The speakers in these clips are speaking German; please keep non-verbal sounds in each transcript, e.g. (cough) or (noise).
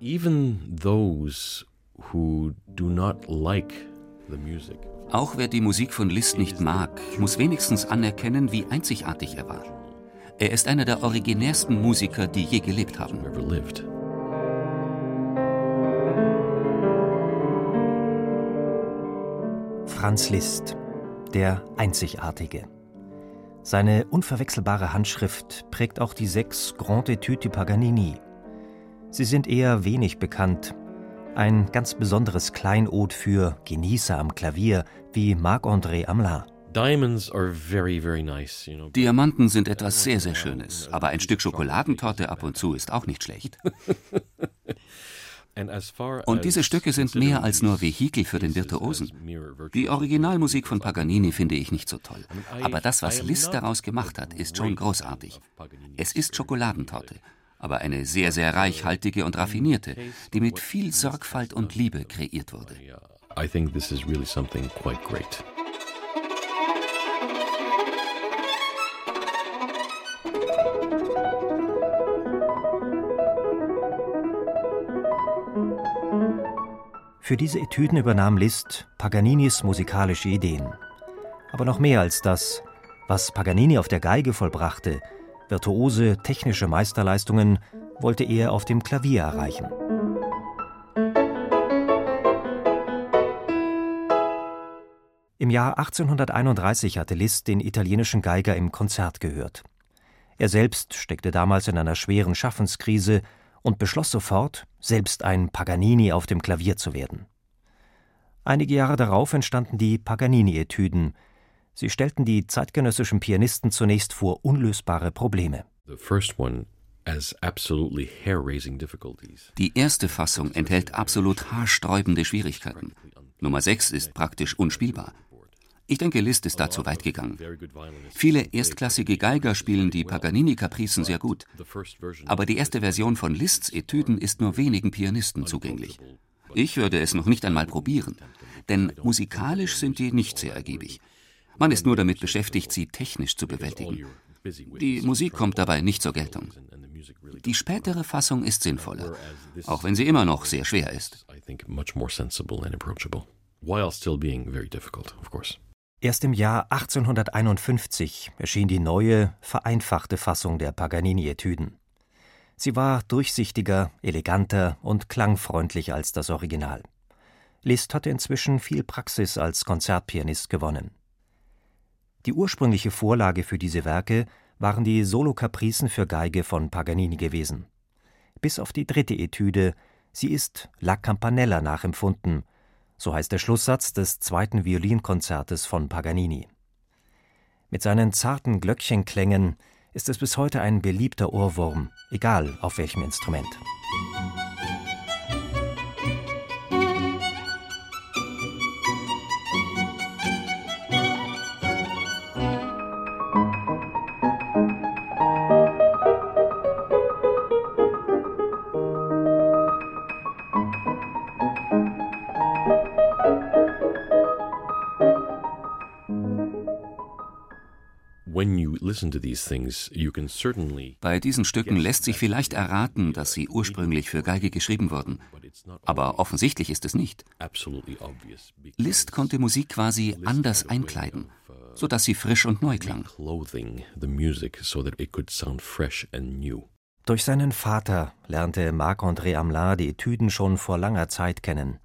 Even those who do not like auch wer die Musik von Liszt nicht mag, muss wenigstens anerkennen, wie einzigartig er war. Er ist einer der originärsten Musiker, die je gelebt haben. Franz Liszt, der Einzigartige. Seine unverwechselbare Handschrift prägt auch die sechs Grand Etudes de Paganini. Sie sind eher wenig bekannt, ein ganz besonderes Kleinod für Genießer am Klavier wie Marc-André Amelin. Diamanten sind etwas sehr, sehr Schönes, aber ein Stück Schokoladentorte ab und zu ist auch nicht schlecht. (laughs) Und diese Stücke sind mehr als nur Vehikel für den Virtuosen. Die Originalmusik von Paganini finde ich nicht so toll. Aber das, was Liszt daraus gemacht hat, ist schon großartig. Es ist Schokoladentorte aber eine sehr, sehr reichhaltige und raffinierte, die mit viel Sorgfalt und Liebe kreiert wurde. I think this is really something quite great. Für diese Etüden übernahm Liszt Paganinis musikalische Ideen. Aber noch mehr als das, was Paganini auf der Geige vollbrachte, Virtuose technische Meisterleistungen wollte er auf dem Klavier erreichen. Im Jahr 1831 hatte Liszt den italienischen Geiger im Konzert gehört. Er selbst steckte damals in einer schweren Schaffenskrise und beschloss sofort, selbst ein Paganini auf dem Klavier zu werden. Einige Jahre darauf entstanden die Paganini-Etüden, Sie stellten die zeitgenössischen Pianisten zunächst vor unlösbare Probleme. Die erste Fassung enthält absolut haarsträubende Schwierigkeiten. Nummer 6 ist praktisch unspielbar. Ich denke, Liszt ist da zu weit gegangen. Viele erstklassige Geiger spielen die Paganini-Kapricen sehr gut. Aber die erste Version von Liszt's Etüden ist nur wenigen Pianisten zugänglich. Ich würde es noch nicht einmal probieren, denn musikalisch sind die nicht sehr ergiebig. Man ist nur damit beschäftigt, sie technisch zu bewältigen. Die Musik kommt dabei nicht zur Geltung. Die spätere Fassung ist sinnvoller, auch wenn sie immer noch sehr schwer ist. Erst im Jahr 1851 erschien die neue, vereinfachte Fassung der Paganini-Etüden. Sie war durchsichtiger, eleganter und klangfreundlicher als das Original. Liszt hatte inzwischen viel Praxis als Konzertpianist gewonnen. Die ursprüngliche Vorlage für diese Werke waren die Solokapricen für Geige von Paganini gewesen. Bis auf die dritte Etüde, sie ist La Campanella nachempfunden, so heißt der Schlusssatz des zweiten Violinkonzertes von Paganini. Mit seinen zarten Glöckchenklängen ist es bis heute ein beliebter Ohrwurm, egal auf welchem Instrument. Bei diesen Stücken lässt sich vielleicht erraten, dass sie ursprünglich für Geige geschrieben wurden. Aber offensichtlich ist es nicht. Liszt konnte Musik quasi anders einkleiden, sodass sie frisch und neu klang. Durch seinen Vater lernte Marc-André Amelin die Etüden schon vor langer Zeit kennen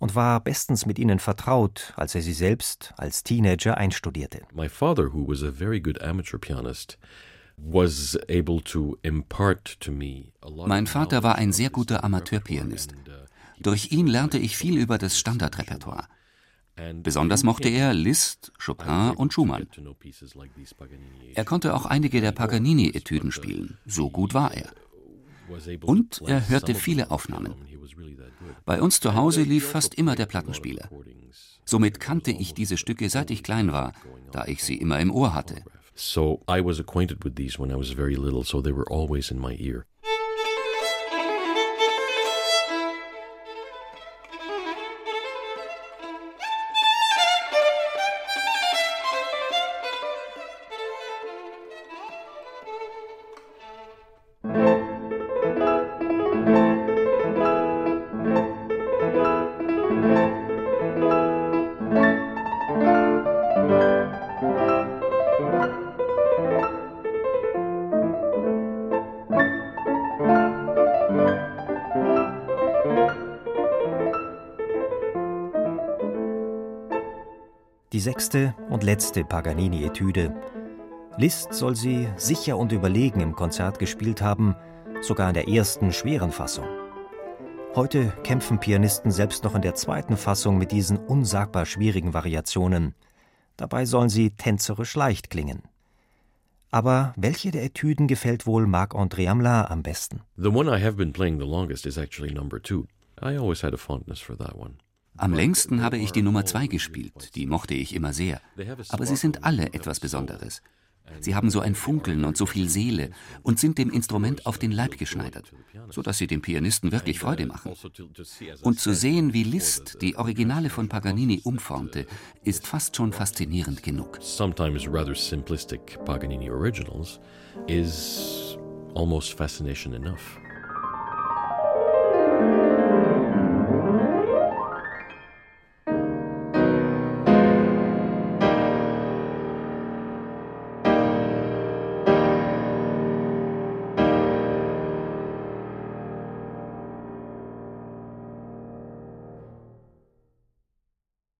und war bestens mit ihnen vertraut, als er sie selbst als Teenager einstudierte. My father, who was a very good amateur pianist, mein Vater war ein sehr guter Amateurpianist. Durch ihn lernte ich viel über das Standardrepertoire. Besonders mochte er Liszt, Chopin und Schumann. Er konnte auch einige der Paganini-Etüden spielen. So gut war er. Und er hörte viele Aufnahmen. Bei uns zu Hause lief fast immer der Plattenspieler. Somit kannte ich diese Stücke seit ich klein war, da ich sie immer im Ohr hatte. So I was acquainted with these when I was very little, so they were always in my ear. Die sechste und letzte Paganini-Etüde. Liszt soll sie sicher und überlegen im Konzert gespielt haben, sogar in der ersten schweren Fassung. Heute kämpfen Pianisten selbst noch in der zweiten Fassung mit diesen unsagbar schwierigen Variationen. Dabei sollen sie tänzerisch leicht klingen. Aber welche der Etüden gefällt wohl Marc-André Hamelin am besten? The one I have been playing the longest is actually number two. I always had a fondness for that one. Am längsten habe ich die Nummer zwei gespielt, die mochte ich immer sehr. Aber sie sind alle etwas Besonderes. Sie haben so ein Funkeln und so viel Seele und sind dem Instrument auf den Leib geschneidert, so dass sie dem Pianisten wirklich Freude machen. Und zu sehen, wie Liszt die Originale von Paganini umformte, ist fast schon faszinierend genug. Sometimes rather simplistic Paganini originals is almost fascination enough.